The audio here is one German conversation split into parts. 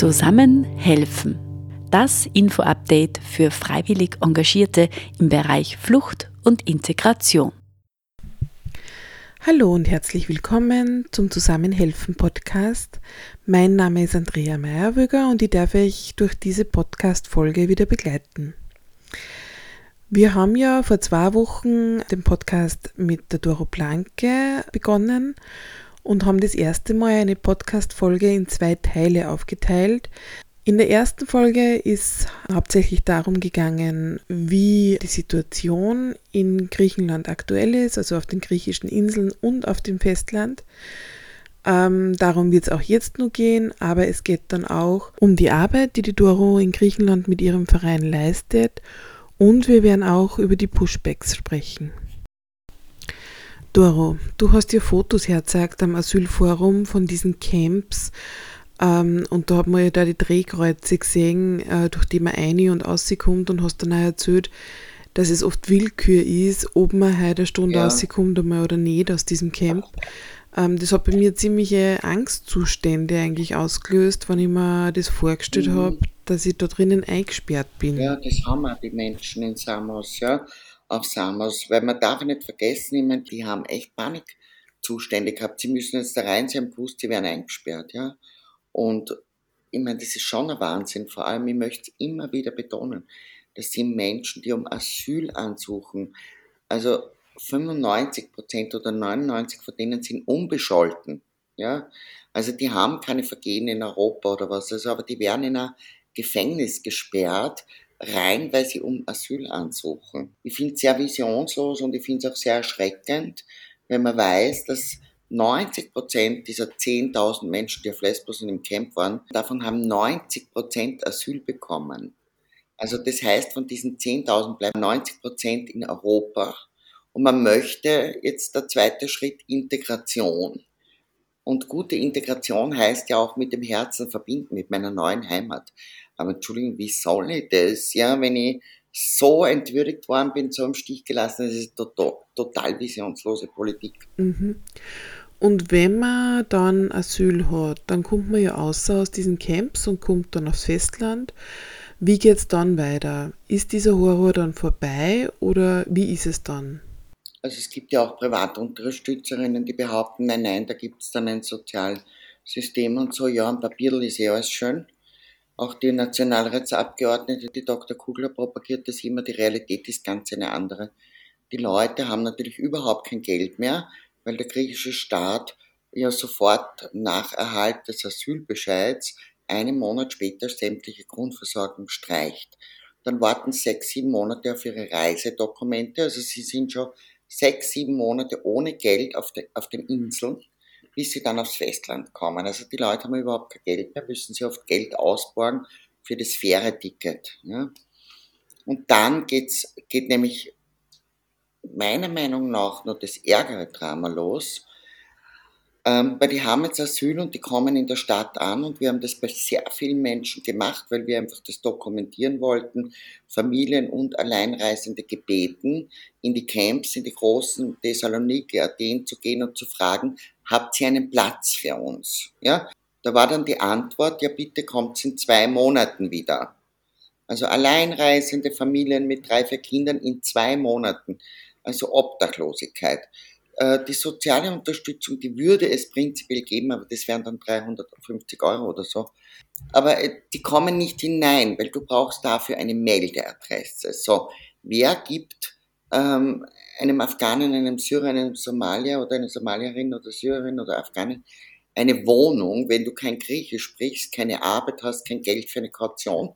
Zusammen helfen. Das Info-Update für freiwillig Engagierte im Bereich Flucht und Integration. Hallo und herzlich willkommen zum Zusammenhelfen Podcast. Mein Name ist Andrea Meyerwöger und ich darf euch durch diese Podcast-Folge wieder begleiten. Wir haben ja vor zwei Wochen den Podcast mit der Doro Planke begonnen und haben das erste Mal eine Podcast-Folge in zwei Teile aufgeteilt. In der ersten Folge ist hauptsächlich darum gegangen, wie die Situation in Griechenland aktuell ist, also auf den griechischen Inseln und auf dem Festland. Ähm, darum wird es auch jetzt nur gehen, aber es geht dann auch um die Arbeit, die die Doro in Griechenland mit ihrem Verein leistet und wir werden auch über die Pushbacks sprechen. Doro, du hast dir Fotos hergezeigt am Asylforum von diesen Camps ähm, und da hat man ja da die Drehkreuze gesehen, äh, durch die man ein- und rauskommt und hast dann auch erzählt, dass es oft Willkür ist, ob man heute eine Stunde ja. rauskommt oder nicht aus diesem Camp. Ähm, das hat bei mir ziemliche Angstzustände eigentlich ausgelöst, wenn ich mir das vorgestellt mhm. habe, dass ich da drinnen eingesperrt bin. Ja, das haben auch die Menschen in Samos, ja, auf Samos, weil man darf nicht vergessen, ich meine, die haben echt Panikzustände gehabt. Sie müssen jetzt da rein, sie haben gewusst, sie werden eingesperrt, ja. Und ich meine, das ist schon ein Wahnsinn. Vor allem, ich möchte es immer wieder betonen, das sind Menschen, die um Asyl ansuchen. Also 95 Prozent oder 99% von denen sind unbescholten. Ja? Also die haben keine Vergehen in Europa oder was, also, aber die werden in ein Gefängnis gesperrt, rein, weil sie um Asyl ansuchen. Ich finde es sehr visionslos und ich finde es auch sehr erschreckend, wenn man weiß, dass 90 Prozent dieser 10.000 Menschen, die auf Lesbos in dem Camp waren, davon haben 90 Prozent Asyl bekommen. Also das heißt, von diesen 10.000 bleiben 90 Prozent in Europa. Und man möchte jetzt der zweite Schritt Integration. Und gute Integration heißt ja auch mit dem Herzen verbinden, mit meiner neuen Heimat. Aber Entschuldigung, wie soll ich das? Ja, wenn ich so entwürdigt worden bin, so im Stich gelassen, das ist total, total visionslose Politik. Mhm. Und wenn man dann Asyl hat, dann kommt man ja außer aus diesen Camps und kommt dann aufs Festland. Wie geht es dann weiter? Ist dieser Horror dann vorbei oder wie ist es dann? Also es gibt ja auch Privatunterstützerinnen, die behaupten, nein, nein, da gibt es dann ein Sozialsystem und so. Ja, am Papier ist eh alles schön. Auch die Nationalratsabgeordnete, die Dr. Kugler propagiert das immer, die Realität ist ganz eine andere. Die Leute haben natürlich überhaupt kein Geld mehr, weil der griechische Staat ja sofort nach Erhalt des Asylbescheids einen Monat später sämtliche Grundversorgung streicht. Dann warten sechs, sieben Monate auf ihre Reisedokumente. Also sie sind schon sechs, sieben Monate ohne Geld auf, de, auf den Inseln, bis sie dann aufs Festland kommen. Also die Leute haben überhaupt kein Geld mehr, müssen sie oft Geld ausborgen für das Fähreticket. Ja. Und dann geht's, geht nämlich meiner Meinung nach nur das ärgere Drama los, ähm, weil die haben jetzt Asyl und die kommen in der Stadt an und wir haben das bei sehr vielen Menschen gemacht, weil wir einfach das dokumentieren wollten, Familien und Alleinreisende gebeten, in die Camps, in die großen Thessaloniki, Athen zu gehen und zu fragen, habt ihr einen Platz für uns? Ja, da war dann die Antwort, ja bitte kommt in zwei Monaten wieder. Also alleinreisende Familien mit drei, vier Kindern in zwei Monaten. Also Obdachlosigkeit. Äh, die soziale Unterstützung, die würde es prinzipiell geben, aber das wären dann 350 Euro oder so. Aber äh, die kommen nicht hinein, weil du brauchst dafür eine Meldeadresse. So, wer gibt ähm, einem Afghanen, einem Syrer, einem Somalier oder einer Somalierin oder Syrerin oder Afghanin eine Wohnung, wenn du kein Griechisch sprichst, keine Arbeit hast, kein Geld für eine Kaution?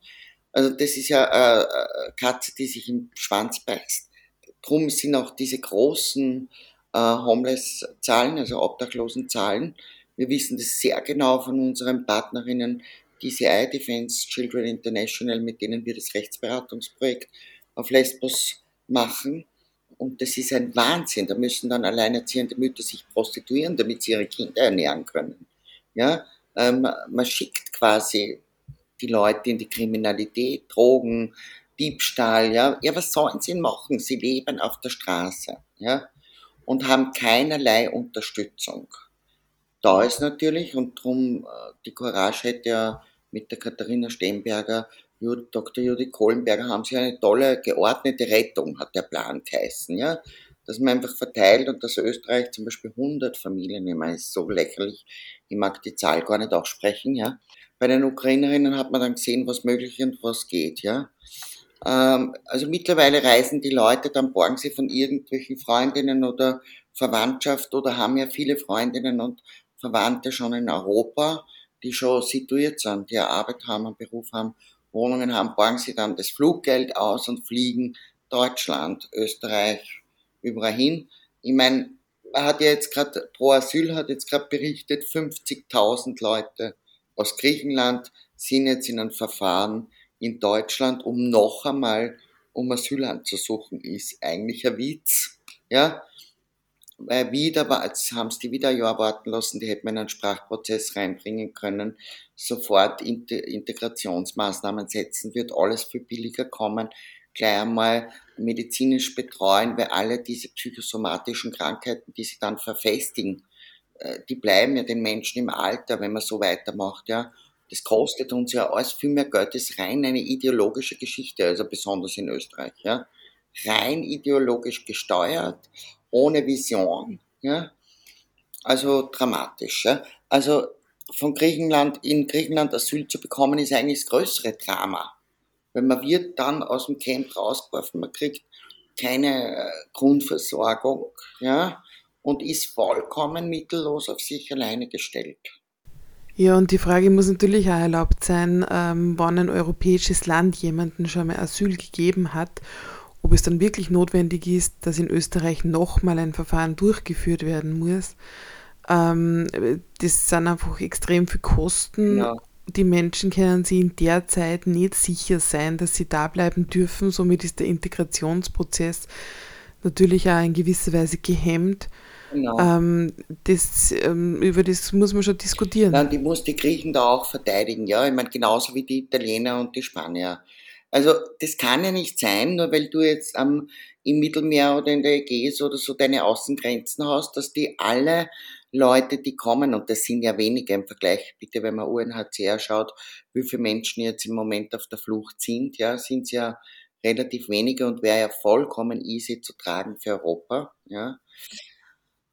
Also das ist ja äh, äh Katze, die sich im Schwanz beißt. Drum sind auch diese großen äh, Homeless-Zahlen, also Obdachlosen-Zahlen. Wir wissen das sehr genau von unseren Partnerinnen DCI, Defense Children International, mit denen wir das Rechtsberatungsprojekt auf Lesbos machen. Und das ist ein Wahnsinn. Da müssen dann alleinerziehende Mütter sich prostituieren, damit sie ihre Kinder ernähren können. Ja, ähm, man schickt quasi die Leute in die Kriminalität, Drogen, Diebstahl, ja. Ja, was sollen sie machen? Sie leben auf der Straße, ja und haben keinerlei Unterstützung. Da ist natürlich, und darum, äh, die Courage hätte ja mit der Katharina Stemberger, Dr. Judith Kohlenberger haben sie eine tolle geordnete Rettung, hat der Plan geheißen, ja. Dass man einfach verteilt und dass Österreich zum Beispiel 100 Familien, ich meine, ist so lächerlich, ich mag die Zahl gar nicht aussprechen, ja. Bei den Ukrainerinnen hat man dann gesehen, was möglich und was geht, ja. Ähm, also mittlerweile reisen die Leute, dann borgen sie von irgendwelchen Freundinnen oder Verwandtschaft oder haben ja viele Freundinnen und Verwandte schon in Europa, die schon situiert sind, die eine Arbeit haben, einen Beruf haben, Wohnungen haben, borgen sie dann das Fluggeld aus und fliegen Deutschland, Österreich, überall hin. Ich meine, man hat ja jetzt gerade, Pro Asyl hat jetzt gerade berichtet, 50.000 Leute aus Griechenland sind jetzt in einem Verfahren in Deutschland, um noch einmal um Asyl anzusuchen, ist eigentlich ein Witz. Ja, weil wieder, haben sie die wieder ein Jahr warten lassen, die hätten wir in einen Sprachprozess reinbringen können, sofort Integrationsmaßnahmen setzen, wird alles viel billiger kommen, gleich einmal medizinisch betreuen, weil alle diese psychosomatischen Krankheiten, die sie dann verfestigen, äh, die bleiben ja den Menschen im Alter, wenn man so weitermacht, ja. Das kostet uns ja alles viel mehr Geld, das ist rein eine ideologische Geschichte, also besonders in Österreich, ja. Rein ideologisch gesteuert, ohne Vision, ja. Also dramatisch, ja. Also von Griechenland, in Griechenland Asyl zu bekommen, ist eigentlich das größere Drama. Weil man wird dann aus dem Camp rausgeworfen, man kriegt keine äh, Grundversorgung, ja, und ist vollkommen mittellos auf sich alleine gestellt. Ja, und die Frage muss natürlich auch erlaubt sein, ähm, wann ein europäisches Land jemanden schon mal Asyl gegeben hat, ob es dann wirklich notwendig ist, dass in Österreich nochmal ein Verfahren durchgeführt werden muss. Ähm, das sind einfach extrem viele Kosten. Ja. Die Menschen können sich in der Zeit nicht sicher sein, dass sie da bleiben dürfen. Somit ist der Integrationsprozess natürlich auch in gewisser Weise gehemmt. Genau. Ähm, das, ähm, über das muss man schon diskutieren. Nein, die muss die Griechen da auch verteidigen, ja. Ich meine, genauso wie die Italiener und die Spanier. Also, das kann ja nicht sein, nur weil du jetzt am, im Mittelmeer oder in der Ägäis oder so deine Außengrenzen hast, dass die alle Leute, die kommen, und das sind ja wenige im Vergleich, bitte, wenn man UNHCR schaut, wie viele Menschen jetzt im Moment auf der Flucht sind, ja, sind es ja relativ wenige und wäre ja vollkommen easy zu tragen für Europa, ja.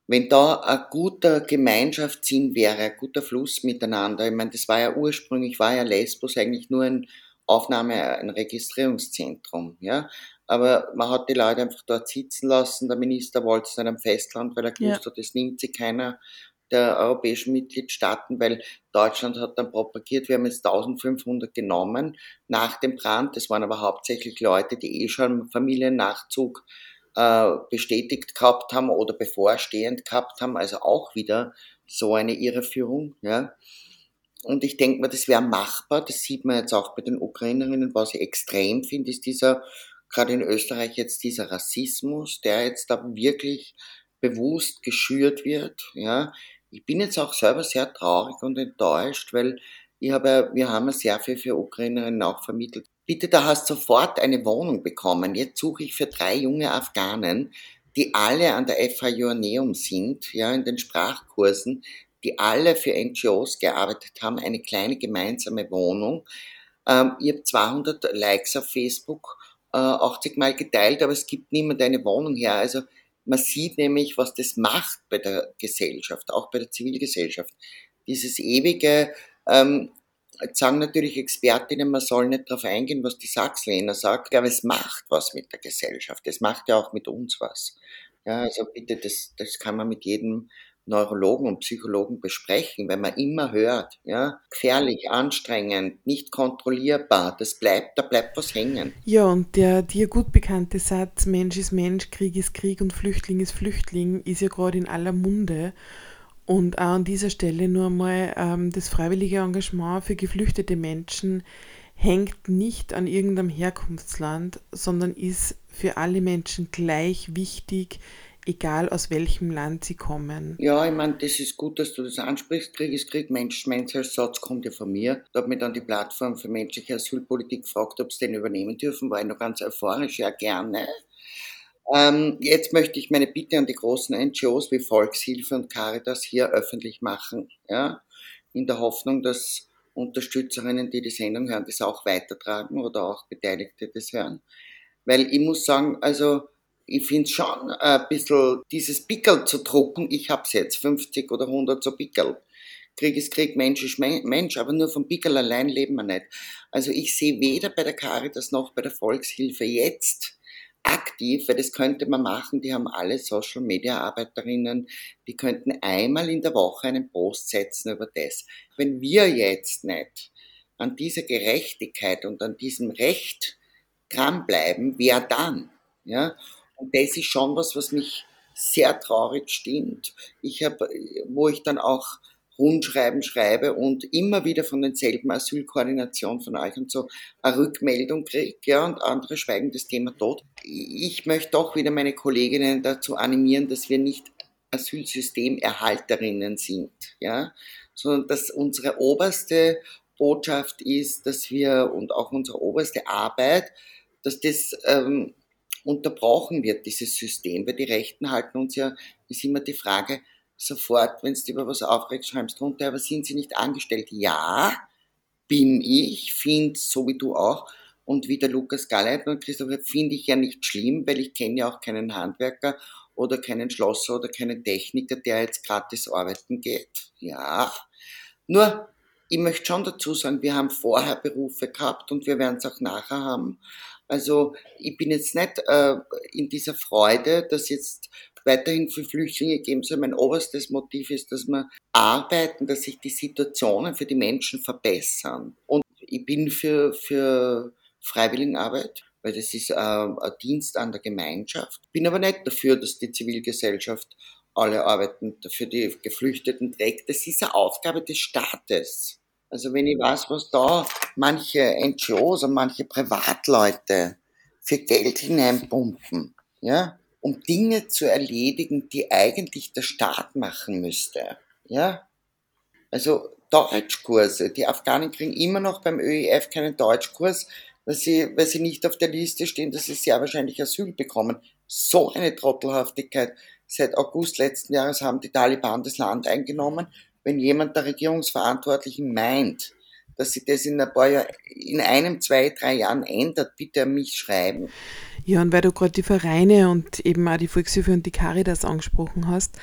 Wenn da ein guter Gemeinschaftssinn wäre, ein guter Fluss miteinander, ich meine, das war ja ursprünglich, war ja Lesbos eigentlich nur ein Aufnahme, ein Registrierungszentrum, ja. Aber man hat die Leute einfach dort sitzen lassen. Der Minister wollte es nicht am Festland, weil er gewusst ja. hat, das nimmt sich keiner der europäischen Mitgliedstaaten, weil Deutschland hat dann propagiert, wir haben jetzt 1500 genommen nach dem Brand. Das waren aber hauptsächlich Leute, die eh schon Familiennachzug äh, bestätigt gehabt haben oder bevorstehend gehabt haben, also auch wieder so eine Irreführung. Ja. Und ich denke mir, das wäre machbar. Das sieht man jetzt auch bei den Ukrainerinnen. Was ich extrem finde, ist dieser, gerade in Österreich jetzt dieser Rassismus, der jetzt da wirklich bewusst geschürt wird. Ja, ich bin jetzt auch selber sehr traurig und enttäuscht, weil ich habe, wir haben sehr viel für Ukrainerinnen auch vermittelt. Bitte, da hast sofort eine Wohnung bekommen. Jetzt suche ich für drei junge Afghanen, die alle an der FH Joanneum sind, ja, in den Sprachkursen, die alle für NGOs gearbeitet haben, eine kleine gemeinsame Wohnung. Ähm, ich habe 200 Likes auf Facebook, äh, 80 Mal geteilt, aber es gibt niemand eine Wohnung her. Also man sieht nämlich, was das macht bei der Gesellschaft, auch bei der Zivilgesellschaft. Dieses ewige, ähm, jetzt sagen natürlich Expertinnen, man soll nicht darauf eingehen, was die Sachs-Lehner sagt, aber es macht was mit der Gesellschaft. Es macht ja auch mit uns was. Ja, also bitte, das, das kann man mit jedem Neurologen und Psychologen besprechen, wenn man immer hört, ja, gefährlich, anstrengend, nicht kontrollierbar, das bleibt, da bleibt was hängen. Ja, und der dir gut bekannte Satz, Mensch ist Mensch, Krieg ist Krieg und Flüchtling ist Flüchtling, ist ja gerade in aller Munde. Und auch an dieser Stelle nur einmal, ähm, das freiwillige Engagement für geflüchtete Menschen hängt nicht an irgendeinem Herkunftsland, sondern ist für alle Menschen gleich wichtig, egal aus welchem Land sie kommen. Ja, ich meine, das ist gut, dass du das ansprichst. Krieg ist Krieg, Mensch, Mensch als Satz kommt ja von mir. Da hat mich dann die Plattform für menschliche Asylpolitik gefragt, ob sie den übernehmen dürfen. War ich noch ganz euphorisch, ja gerne. Ähm, jetzt möchte ich meine Bitte an die großen NGOs wie Volkshilfe und Caritas hier öffentlich machen, ja, in der Hoffnung, dass Unterstützerinnen, die die Sendung hören, das auch weitertragen oder auch Beteiligte das hören. Weil ich muss sagen, also ich finde schon ein bisschen dieses Pickel zu drucken. Ich hab's jetzt, 50 oder 100 so Pickel. Krieg ist Krieg, Mensch ist Mensch, aber nur vom Pickel allein leben wir nicht. Also ich sehe weder bei der Caritas noch bei der Volkshilfe jetzt aktiv, weil das könnte man machen, die haben alle Social Media Arbeiterinnen, die könnten einmal in der Woche einen Post setzen über das. Wenn wir jetzt nicht an dieser Gerechtigkeit und an diesem Recht dranbleiben, wer dann? Ja? Und das ist schon was, was mich sehr traurig stimmt. Ich habe, wo ich dann auch Rundschreiben schreibe und immer wieder von denselben Asylkoordinationen von euch und so eine Rückmeldung kriege, ja, und andere schweigen das Thema tot. Ich möchte doch wieder meine Kolleginnen dazu animieren, dass wir nicht Asylsystemerhalterinnen sind, ja, sondern dass unsere oberste Botschaft ist, dass wir und auch unsere oberste Arbeit, dass das ähm, unterbrochen wird, dieses System, weil die Rechten halten uns ja, ist immer die Frage, sofort, wenn du über was aufregst, schreibst runter, aber sind sie nicht angestellt? Ja, bin ich, finde so wie du auch. Und wie der Lukas Galleit und Christopher finde ich ja nicht schlimm, weil ich kenne ja auch keinen Handwerker oder keinen Schlosser oder keinen Techniker, der jetzt gratis arbeiten geht. Ja. Nur, ich möchte schon dazu sagen, wir haben vorher Berufe gehabt und wir werden es auch nachher haben. Also ich bin jetzt nicht äh, in dieser Freude, dass jetzt weiterhin für Flüchtlinge geben soll. Mein oberstes Motiv ist, dass wir arbeiten, dass sich die Situationen für die Menschen verbessern. Und ich bin für, für Freiwilligenarbeit, weil das ist äh, ein Dienst an der Gemeinschaft. Bin aber nicht dafür, dass die Zivilgesellschaft alle Arbeiten für die Geflüchteten trägt. Das ist eine Aufgabe des Staates. Also wenn ich weiß, was da manche NGOs und manche Privatleute für Geld hineinpumpen, ja, um Dinge zu erledigen, die eigentlich der Staat machen müsste. Ja? Also Deutschkurse. Die Afghanen kriegen immer noch beim ÖEF keinen Deutschkurs, weil sie, weil sie nicht auf der Liste stehen, dass sie sehr wahrscheinlich Asyl bekommen. So eine Trottelhaftigkeit. Seit August letzten Jahres haben die Taliban das Land eingenommen. Wenn jemand der Regierungsverantwortlichen meint, dass sich das in ein paar Jahren, in einem, zwei, drei Jahren ändert, bitte an mich schreiben. Ja, und weil du gerade die Vereine und eben auch die Volkshilfe und die Caritas angesprochen hast,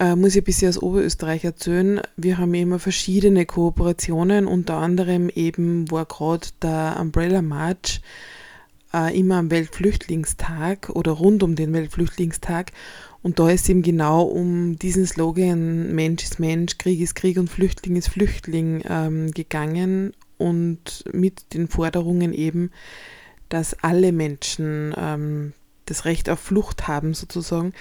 äh, muss ich ein bisschen aus Oberösterreich erzählen. Wir haben immer verschiedene Kooperationen, unter anderem eben war gerade der Umbrella March äh, immer am Weltflüchtlingstag oder rund um den Weltflüchtlingstag. Und da ist eben genau um diesen Slogan Mensch ist Mensch, Krieg ist Krieg und Flüchtling ist Flüchtling ähm, gegangen und mit den Forderungen eben, dass alle Menschen ähm, das Recht auf Flucht haben sozusagen.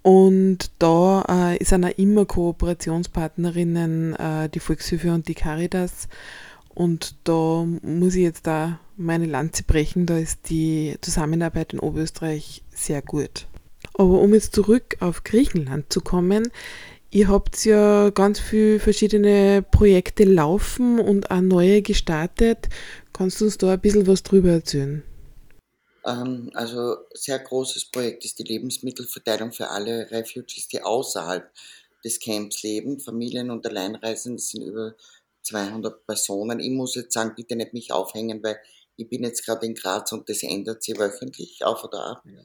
Und da äh, sind auch immer Kooperationspartnerinnen äh, die Volkshilfe und die Caritas. Und da muss ich jetzt da meine Lanze brechen, da ist die Zusammenarbeit in Oberösterreich sehr gut. Aber um jetzt zurück auf Griechenland zu kommen, ihr habt ja ganz viele verschiedene Projekte laufen und auch neue gestartet. Kannst du uns da ein bisschen was drüber erzählen? Ähm, also sehr großes Projekt ist die Lebensmittelverteilung für alle Refugees, die außerhalb des Camps leben. Familien und Alleinreisende sind über 200 Personen. Ich muss jetzt sagen, bitte nicht mich aufhängen, weil ich bin jetzt gerade in Graz und das ändert sich wöchentlich auf oder ab. Ja.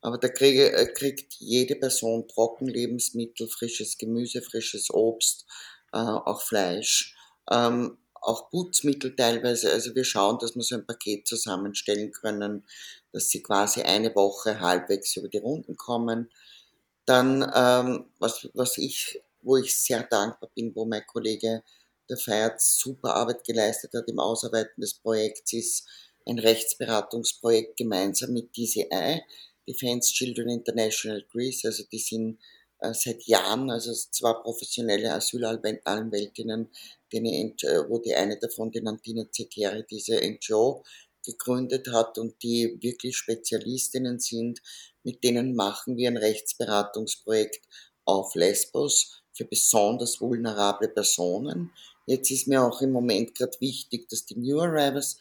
Aber da kriege, äh, kriegt jede Person Trockenlebensmittel, frisches Gemüse, frisches Obst, äh, auch Fleisch. Ähm, auch Putzmittel teilweise. Also wir schauen, dass wir so ein Paket zusammenstellen können, dass sie quasi eine Woche halbwegs über die Runden kommen. Dann, ähm, was, was ich, wo ich sehr dankbar bin, wo mein Kollege der Feiert super Arbeit geleistet hat im Ausarbeiten des Projekts, ist ein Rechtsberatungsprojekt gemeinsam mit DCI, Defense Children International Greece. Also die sind äh, seit Jahren, also zwei professionelle Asylanwältinnen, äh, wo die eine davon, die Nantina Zekeri, diese NGO gegründet hat und die wirklich Spezialistinnen sind. Mit denen machen wir ein Rechtsberatungsprojekt auf Lesbos für besonders vulnerable Personen. Jetzt ist mir auch im Moment gerade wichtig, dass die New Arrivals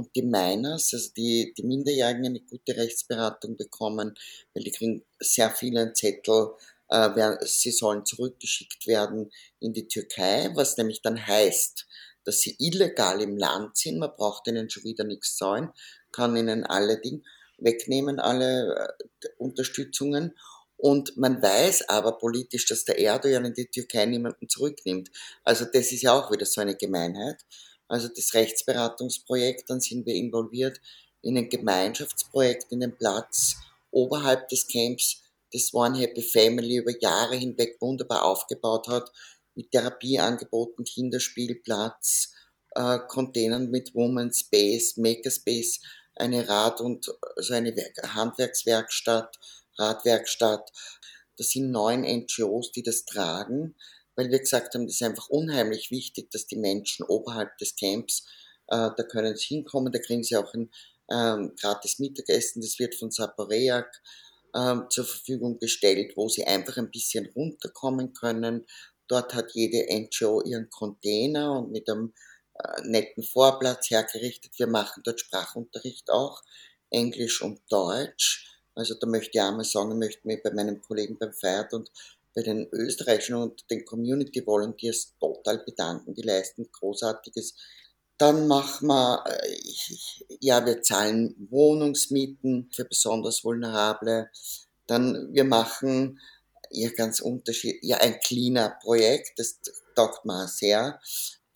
und die Miners, also die, die Minderjährigen, eine gute Rechtsberatung bekommen, weil die kriegen sehr viele Zettel, äh, sie sollen zurückgeschickt werden in die Türkei, was nämlich dann heißt, dass sie illegal im Land sind. Man braucht ihnen schon wieder nichts zahlen, kann ihnen alle Dinge wegnehmen, alle äh, Unterstützungen. Und man weiß aber politisch, dass der Erdogan in die Türkei niemanden zurücknimmt. Also das ist ja auch wieder so eine Gemeinheit. Also das Rechtsberatungsprojekt, dann sind wir involviert in ein Gemeinschaftsprojekt in den Platz oberhalb des Camps, das One Happy Family über Jahre hinweg wunderbar aufgebaut hat, mit Therapieangeboten, Kinderspielplatz, äh, Containern mit Woman Space, Makerspace, eine Rad- und also eine Handwerkswerkstatt, Radwerkstatt. Das sind neun NGOs, die das tragen, weil wir gesagt haben, das ist einfach unheimlich wichtig, dass die Menschen oberhalb des Camps, äh, da können sie hinkommen, da kriegen sie auch ein ähm, gratis Mittagessen, das wird von Saporeak ähm, zur Verfügung gestellt, wo sie einfach ein bisschen runterkommen können. Dort hat jede NGO ihren Container und mit einem äh, netten Vorplatz hergerichtet. Wir machen dort Sprachunterricht auch, Englisch und Deutsch. Also da möchte ich einmal sagen, ich möchte mich bei meinem Kollegen beim Feiert und bei den österreichischen und den Community Volunteers total bedanken. Die leisten großartiges dann machen wir, äh, ja, wir zahlen Wohnungsmieten für besonders Vulnerable. Dann, wir machen ja ganz unterschiedlich, ja, ein cleaner Projekt, das taugt mir sehr.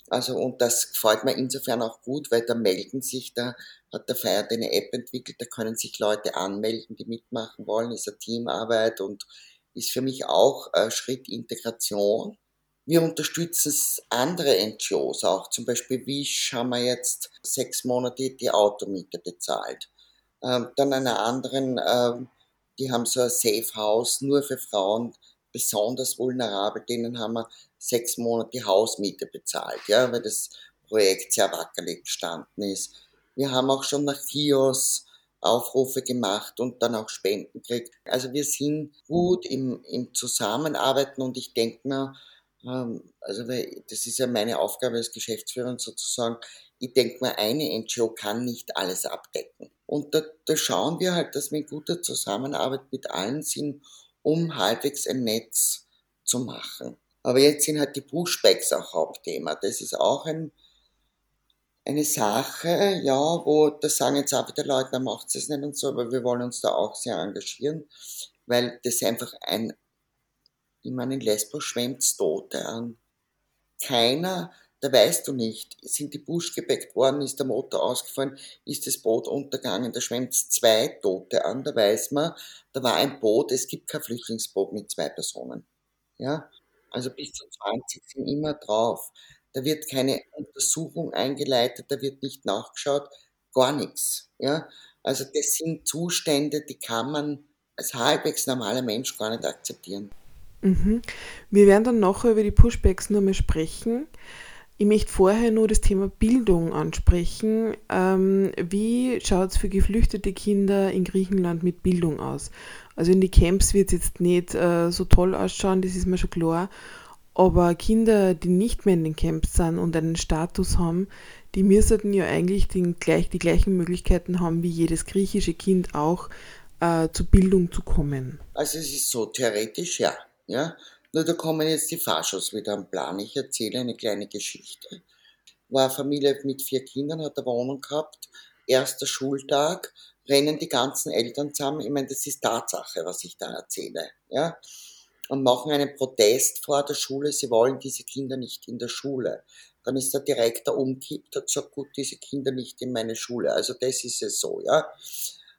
Also, und das gefällt mir insofern auch gut, weil da melden sich, da hat der Feiert eine App entwickelt, da können sich Leute anmelden, die mitmachen wollen, ist eine Teamarbeit und ist für mich auch ein Schritt Integration. Wir unterstützen andere NGOs auch. Zum Beispiel Wish haben wir jetzt sechs Monate die Automiete bezahlt. Ähm, dann einer anderen, ähm, die haben so ein Safe House nur für Frauen, besonders vulnerabel, denen haben wir sechs Monate Hausmiete bezahlt, ja, weil das Projekt sehr wackelig gestanden ist. Wir haben auch schon nach FIOS Aufrufe gemacht und dann auch Spenden gekriegt. Also wir sind gut im, im Zusammenarbeiten und ich denke mir, ähm, also das ist ja meine Aufgabe als Geschäftsführer sozusagen. Ich denke mal, eine NGO kann nicht alles abdecken. Und da, da schauen wir halt, dass wir in guter Zusammenarbeit mit allen sind, um halbwegs ein Netz zu machen. Aber jetzt sind halt die Pushbacks auch Hauptthema. Das ist auch ein, eine Sache, ja, wo da sagen jetzt auch wieder Leute, macht es nicht und so, aber wir wollen uns da auch sehr engagieren, weil das einfach ein ich meine, in Lesbos schwemmt's Tote an. Keiner, da weißt du nicht, sind die Busch gebackt worden, ist der Motor ausgefallen, ist das Boot untergegangen, da schwemmt's zwei Tote an, da weiß man, da war ein Boot, es gibt kein Flüchtlingsboot mit zwei Personen. Ja, also bis zu 20 sind immer drauf. Da wird keine Untersuchung eingeleitet, da wird nicht nachgeschaut, gar nichts. Ja, also das sind Zustände, die kann man als halbwegs normaler Mensch gar nicht akzeptieren. Mhm. Wir werden dann nachher über die Pushbacks mehr sprechen. Ich möchte vorher nur das Thema Bildung ansprechen. Ähm, wie schaut es für geflüchtete Kinder in Griechenland mit Bildung aus? Also in die Camps wird es jetzt nicht äh, so toll ausschauen, das ist mir schon klar. Aber Kinder, die nicht mehr in den Camps sind und einen Status haben, die müssten ja eigentlich den, gleich, die gleichen Möglichkeiten haben wie jedes griechische Kind auch, äh, zur Bildung zu kommen. Also es ist so theoretisch, ja. Ja? Nur da kommen jetzt die Faschos wieder am Plan. Ich erzähle eine kleine Geschichte. War eine Familie mit vier Kindern, hat eine Wohnung gehabt, erster Schultag, rennen die ganzen Eltern zusammen. Ich meine, das ist Tatsache, was ich da erzähle. Ja? Und machen einen Protest vor der Schule, sie wollen diese Kinder nicht in der Schule. Dann ist der Direktor umkippt, hat gesagt, gut, diese Kinder nicht in meine Schule. Also das ist es so, ja.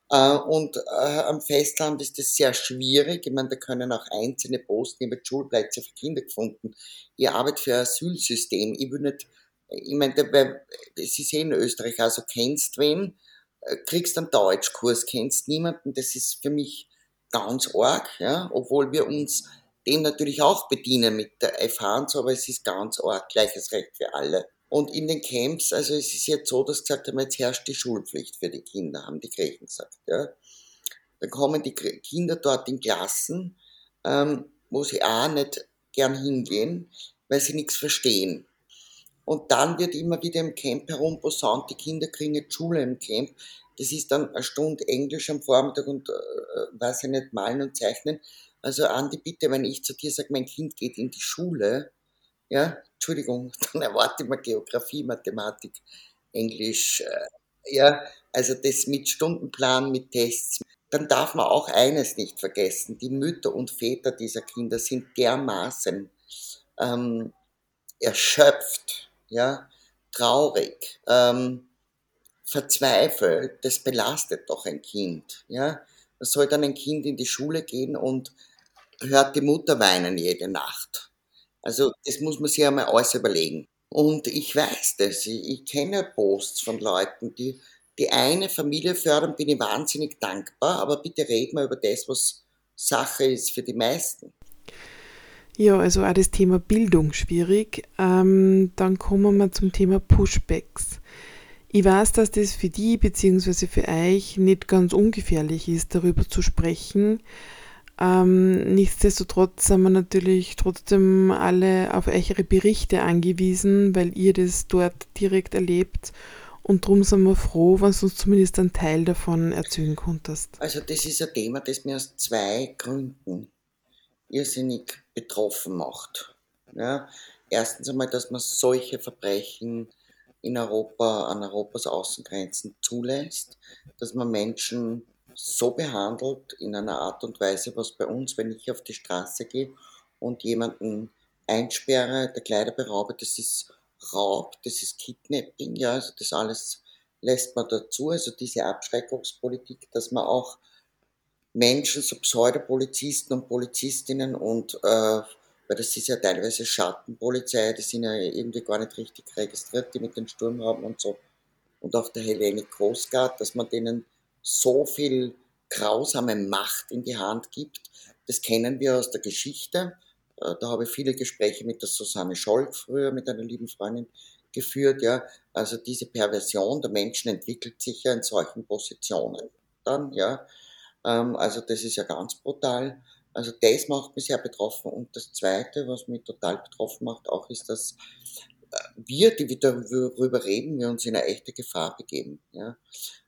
Äh, und äh, am Festland ist es sehr schwierig. Ich meine, da können auch einzelne Posten, habe Schulplätze für Kinder gefunden. Ich arbeite für ein Asylsystem. Ich will nicht, ich meine, Sie sehen Österreich, also kennst wen, äh, kriegst einen Deutschkurs, kennst niemanden. Das ist für mich ganz arg, ja, obwohl wir uns dem natürlich auch bedienen mit der FH und so, aber es ist ganz arg, gleiches Recht für alle. Und in den Camps, also es ist jetzt so, dass gesagt haben, jetzt herrscht die Schulpflicht für die Kinder, haben die Griechen gesagt. Ja. Dann kommen die Kinder dort in Klassen, ähm, wo sie auch nicht gern hingehen, weil sie nichts verstehen. Und dann wird immer wieder im Camp herumposaunt, die Kinder kriegen jetzt Schule im Camp. Das ist dann eine Stunde Englisch am Vormittag und, äh, weiß ich nicht, malen und zeichnen. Also Andi, bitte, wenn ich zu dir sage, mein Kind geht in die Schule, ja, Entschuldigung, dann erwarte ich mir Geografie, Mathematik, Englisch, äh, ja, also das mit Stundenplan, mit Tests. Dann darf man auch eines nicht vergessen, die Mütter und Väter dieser Kinder sind dermaßen ähm, erschöpft, ja, traurig, ähm, verzweifelt, das belastet doch ein Kind, ja. Was soll dann ein Kind in die Schule gehen und hört die Mutter weinen jede Nacht? Also das muss man sich einmal alles überlegen. Und ich weiß das, ich, ich kenne Posts von Leuten, die die eine Familie fördern, bin ich wahnsinnig dankbar, aber bitte reden wir über das, was Sache ist für die meisten. Ja, also auch das Thema Bildung schwierig. Ähm, dann kommen wir zum Thema Pushbacks. Ich weiß, dass das für die bzw. für euch nicht ganz ungefährlich ist, darüber zu sprechen. Ähm, nichtsdestotrotz sind wir natürlich trotzdem alle auf eure Berichte angewiesen, weil ihr das dort direkt erlebt. Und darum sind wir froh, wenn du uns zumindest einen Teil davon erzählen konntest. Also das ist ein Thema, das mir aus zwei Gründen irrsinnig betroffen macht. Ja, erstens einmal, dass man solche Verbrechen in Europa, an Europas Außengrenzen zulässt, dass man Menschen so behandelt in einer Art und Weise, was bei uns, wenn ich auf die Straße gehe und jemanden einsperre, der Kleider beraube, das ist Raub, das ist Kidnapping, ja, also das alles lässt man dazu, also diese Abschreckungspolitik, dass man auch Menschen, so Pseudopolizisten und Polizistinnen und, äh, weil das ist ja teilweise Schattenpolizei, die sind ja irgendwie gar nicht richtig registriert, die mit den Sturm haben und so, und auch der Hellenic Coast Guard, dass man denen so viel grausame Macht in die Hand gibt. Das kennen wir aus der Geschichte. Äh, da habe ich viele Gespräche mit der Susanne Scholk früher, mit einer lieben Freundin geführt. Ja, also diese Perversion der Menschen entwickelt sich ja in solchen Positionen dann. Ja, ähm, also das ist ja ganz brutal. Also das macht mich sehr betroffen. Und das Zweite, was mich total betroffen macht, auch ist, dass äh, wir, die wir darüber reden, wir uns in eine echte Gefahr begeben. Ja?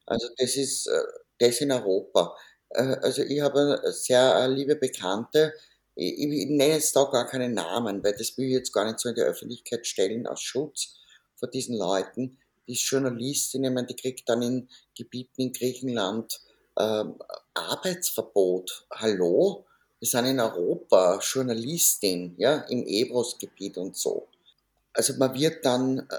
Also das ist äh, das in Europa. Äh, also ich habe eine sehr liebe Bekannte, ich, nenne jetzt da gar keinen Namen, weil das will ich jetzt gar nicht so in die Öffentlichkeit stellen aus Schutz vor diesen Leuten. Die ist Journalistin, ich meine, die kriegt dann in Gebieten in Griechenland ähm, Arbeitsverbot. Hallo? Wir sind in Europa, Journalistin, ja, im Ebros-Gebiet und so. Also man wird dann äh,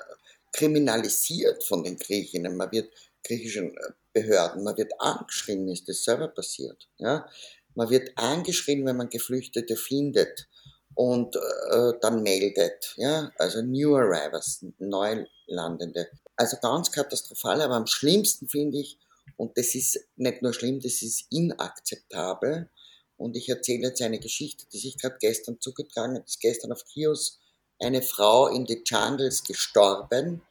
kriminalisiert von den Griechinnen, man wird griechischen äh, Behörden, man wird angeschrien, ist das selber passiert. Ja? Man wird angeschrien, wenn man Geflüchtete findet und äh, dann meldet. Ja? Also New Arrivals, Neulandende. Also ganz katastrophal, aber am schlimmsten finde ich, und das ist nicht nur schlimm, das ist inakzeptabel. Und ich erzähle jetzt eine Geschichte, die sich gerade gestern zugetragen hat. ist gestern auf Kios eine Frau in die Jungles gestorben,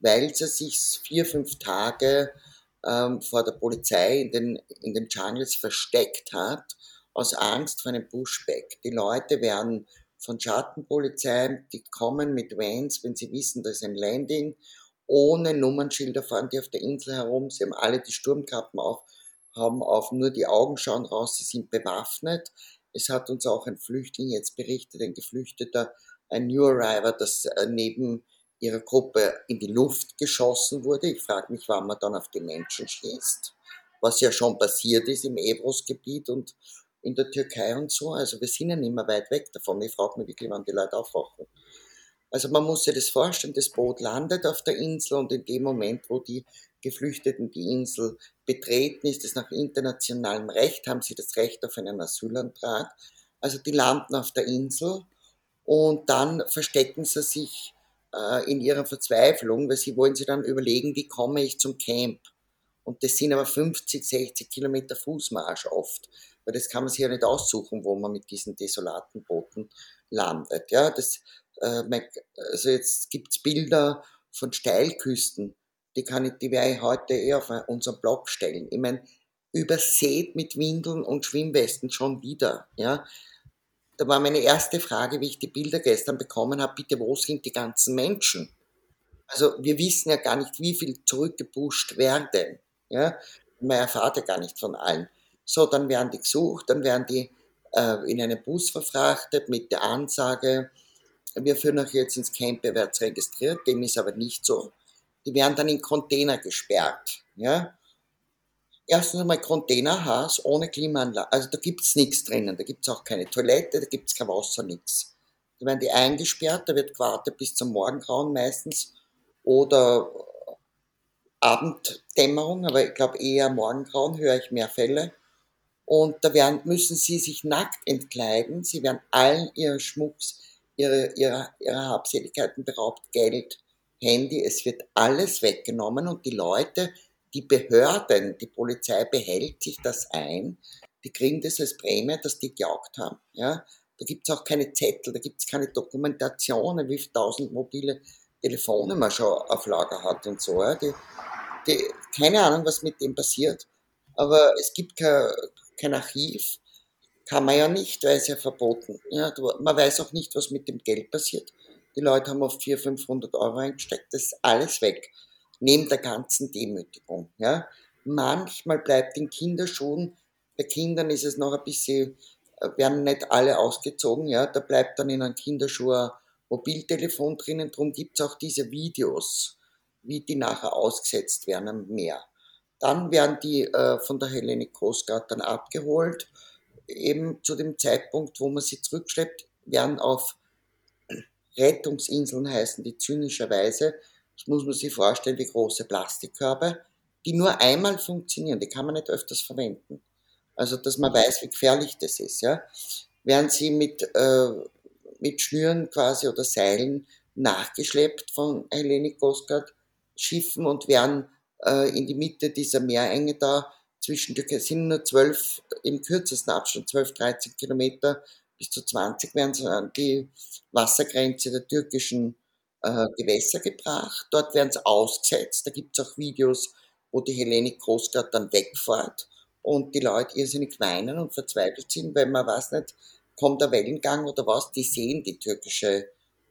weil sie sich vier, fünf Tage ähm, vor der Polizei in den, in den Jungles versteckt hat, aus Angst vor einem Pushback. Die Leute werden von Schattenpolizei, die kommen mit Vans, wenn sie wissen, da ist ein Landing, ohne Nummernschilder fahren die auf der Insel herum, sie haben alle die Sturmkappen auf, haben auf, nur die Augen schauen raus, sie sind bewaffnet. Es hat uns auch ein Flüchtling jetzt berichtet, ein Geflüchteter, ein New Arriver, das äh, neben ihrer Gruppe in die Luft geschossen wurde. Ich frage mich, wann man dann auf die Menschen schießt, was ja schon passiert ist im Ebros-Gebiet und in der Türkei und so. Also wir sind ja nicht mehr weit weg davon. Ich frage mich wirklich, wann die Leute aufwachen. Also man muss sich das vorstellen, das Boot landet auf der Insel und in dem Moment, wo die Geflüchteten die Insel betreten, ist es nach internationalem Recht, haben sie das Recht auf einen Asylantrag. Also die landen auf der Insel und dann verstecken sie sich äh, in ihrer Verzweiflung, weil sie wollen sich dann überlegen, wie komme ich zum Camp. Und das sind aber 50, 60 Kilometer Fußmarsch oft, weil das kann man sich ja nicht aussuchen, wo man mit diesen desolaten Booten landet. Ja, das, äh, also jetzt gibt's Bilder von Steilküsten, die kann ich, die werde ich heute eher auf unseren Blog stellen. Ich meine, übersät mit Windeln und Schwimmwesten schon wieder. Ja, da war meine erste Frage, wie ich die Bilder gestern bekommen habe, bitte, wo sind die ganzen Menschen? Also wir wissen ja gar nicht, wie viel zurückgepusht werden. Ja? Man erfahrt ja gar nicht von allen. So, dann werden die gesucht, dann werden die äh, in einen Bus verfrachtet mit der Ansage, wir führen euch jetzt ins Camp, ihr werdet registriert, dem ist aber nicht so. Die werden dann in Container gesperrt. Ja? Erstens einmal Containerhaus ohne Klimaanlage. Also da gibt's nichts drinnen. Da gibt's auch keine Toilette, da gibt's kein Wasser, nichts. Da werden die eingesperrt, da wird gewartet bis zum Morgengrauen meistens oder Abenddämmerung, aber ich glaube eher Morgengrauen höre ich mehr Fälle. Und da werden, müssen sie sich nackt entkleiden. Sie werden allen ihren Schmucks, ihre, ihre, ihre Habseligkeiten beraubt, Geld, Handy. Es wird alles weggenommen und die Leute, die Behörden, die Polizei behält sich das ein. Die kriegen das als Prämie, dass die gejagt haben. Ja? Da gibt's auch keine Zettel, da gibt's keine Dokumentationen, wie viele tausend mobile Telefone man schon auf Lager hat und so. Ja? Die, die, keine Ahnung, was mit dem passiert, aber es gibt kein, kein Archiv, kann man ja nicht, weil es ja verboten. Ja, man weiß auch nicht, was mit dem Geld passiert. Die Leute haben auf 400, 500 Euro eingesteckt, das ist alles weg, neben der ganzen Demütigung. Ja. Manchmal bleibt in Kinderschuhen, bei Kindern ist es noch ein bisschen, äh, werden nicht alle ausgezogen, ja, da bleibt dann in einem Kinderschuh ein Mobiltelefon drinnen, darum gibt es auch diese Videos, wie die nachher ausgesetzt werden am Meer. Dann werden die äh, von der Hellenic Coast Guard dann abgeholt. Eben zu dem Zeitpunkt, wo man sie zurückschleppt, werden auf Rettungsinseln heißen die zynischerweise, das muss man sich vorstellen, wie große Plastikkörbe, die nur einmal funktionieren, die kann man nicht öfters verwenden. Also, dass man weiß, wie gefährlich das ist, ja. Werden sie mit, äh, mit Schnüren quasi oder Seilen nachgeschleppt von Hellenic Coast Guard Schiffen und werden äh, in die Mitte dieser Meerenge da zwischen sind nur zwölf, im kürzesten Abstand, 12, 13 Kilometer bis zu 20 werden sie an die Wassergrenze der türkischen äh, Gewässer gebracht. Dort werden sie ausgesetzt. Da gibt es auch Videos, wo die Hellenic Coast dann wegfährt und die Leute irrsinnig weinen und verzweifelt sind, weil man weiß nicht, kommt der Wellengang oder was, die sehen die türkische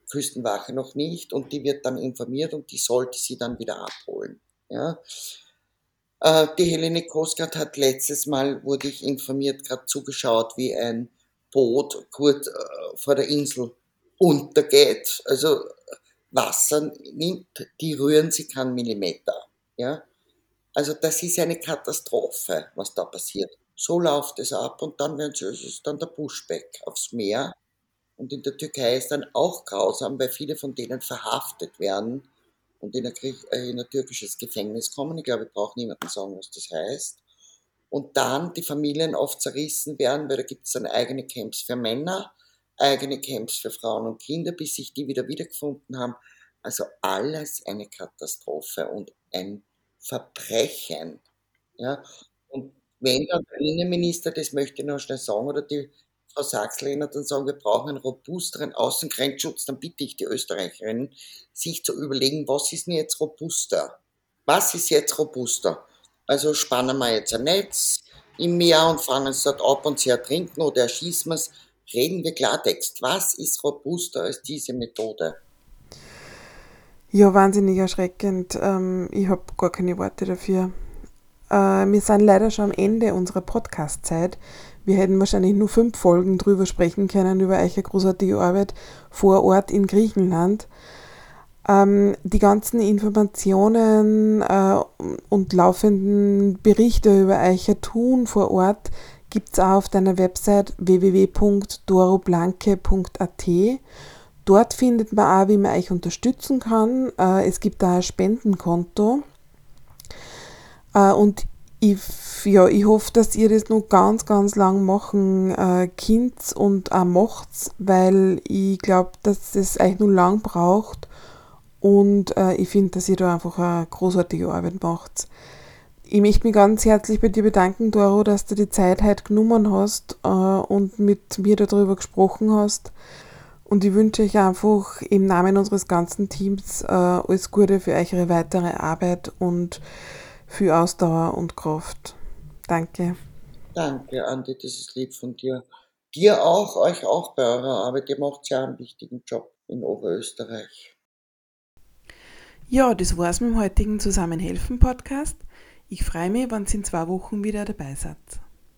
Küstenwache noch nicht und die wird dann informiert und die sollte sie dann wieder abholen. Ja. Äh, die Helene Kosgard hat letztes Mal, wurde ich informiert, gerade zugeschaut, wie ein Boot kurz äh, vor der Insel untergeht. Also Wasser nimmt, die rühren sich keinen Millimeter. Ja. Also das ist eine Katastrophe, was da passiert. So läuft es ab und dann werden sie, es ist dann der Pushback aufs Meer. Und in der Türkei ist dann auch grausam, weil viele von denen verhaftet werden und in ein, äh, in ein türkisches Gefängnis kommen. Ich glaube, ich brauche niemandem sagen, was das heißt. Und dann die Familien oft zerrissen werden, weil da gibt es dann eigene Camps für Männer, eigene Camps für Frauen und Kinder, bis sich die wieder wiedergefunden haben. Also alles eine Katastrophe und ein Verbrechen. Ja? Und wenn dann der Innenminister, das möchte ich noch schnell sagen, oder die Frau Sachs-Lehner dann sagen, wir brauchen einen robusteren Außengrenzschutz, dann bitte ich die Österreicherinnen, sich zu überlegen, was ist denn jetzt robuster? Was ist jetzt robuster? Also spannen wir jetzt ein Netz im Meer und fangen es dort ab und sie ertrinken oder erschießen wir es. Reden wir Klartext. Was ist robuster als diese Methode? Ja, wahnsinnig erschreckend. Ähm, ich habe gar keine Worte dafür. Äh, wir sind leider schon am Ende unserer Podcast-Zeit. Wir hätten wahrscheinlich nur fünf Folgen drüber sprechen können, über eure großartige Arbeit vor Ort in Griechenland. Ähm, die ganzen Informationen äh, und laufenden Berichte über euch tun vor Ort gibt es auch auf deiner Website www.doroblanke.at. Dort findet man auch, wie man euch unterstützen kann. Äh, es gibt da ein Spendenkonto. Äh, und ich, ja, ich hoffe, dass ihr das noch ganz, ganz lang machen äh, könnt und auch macht, weil ich glaube, dass es euch noch lang braucht und äh, ich finde, dass ihr da einfach eine großartige Arbeit macht. Ich möchte mich ganz herzlich bei dir bedanken, Doro, dass du die Zeit heute genommen hast äh, und mit mir darüber gesprochen hast. Und ich wünsche euch einfach im Namen unseres ganzen Teams äh, alles Gute für eure weitere Arbeit und viel Ausdauer und Kraft. Danke. Danke, Andi, das ist lieb von dir. Dir auch, euch auch bei eurer Arbeit. Ihr macht ja einen wichtigen Job in Oberösterreich. Ja, das war's mit dem heutigen Zusammenhelfen-Podcast. Ich freue mich, wenn ihr in zwei Wochen wieder dabei seid.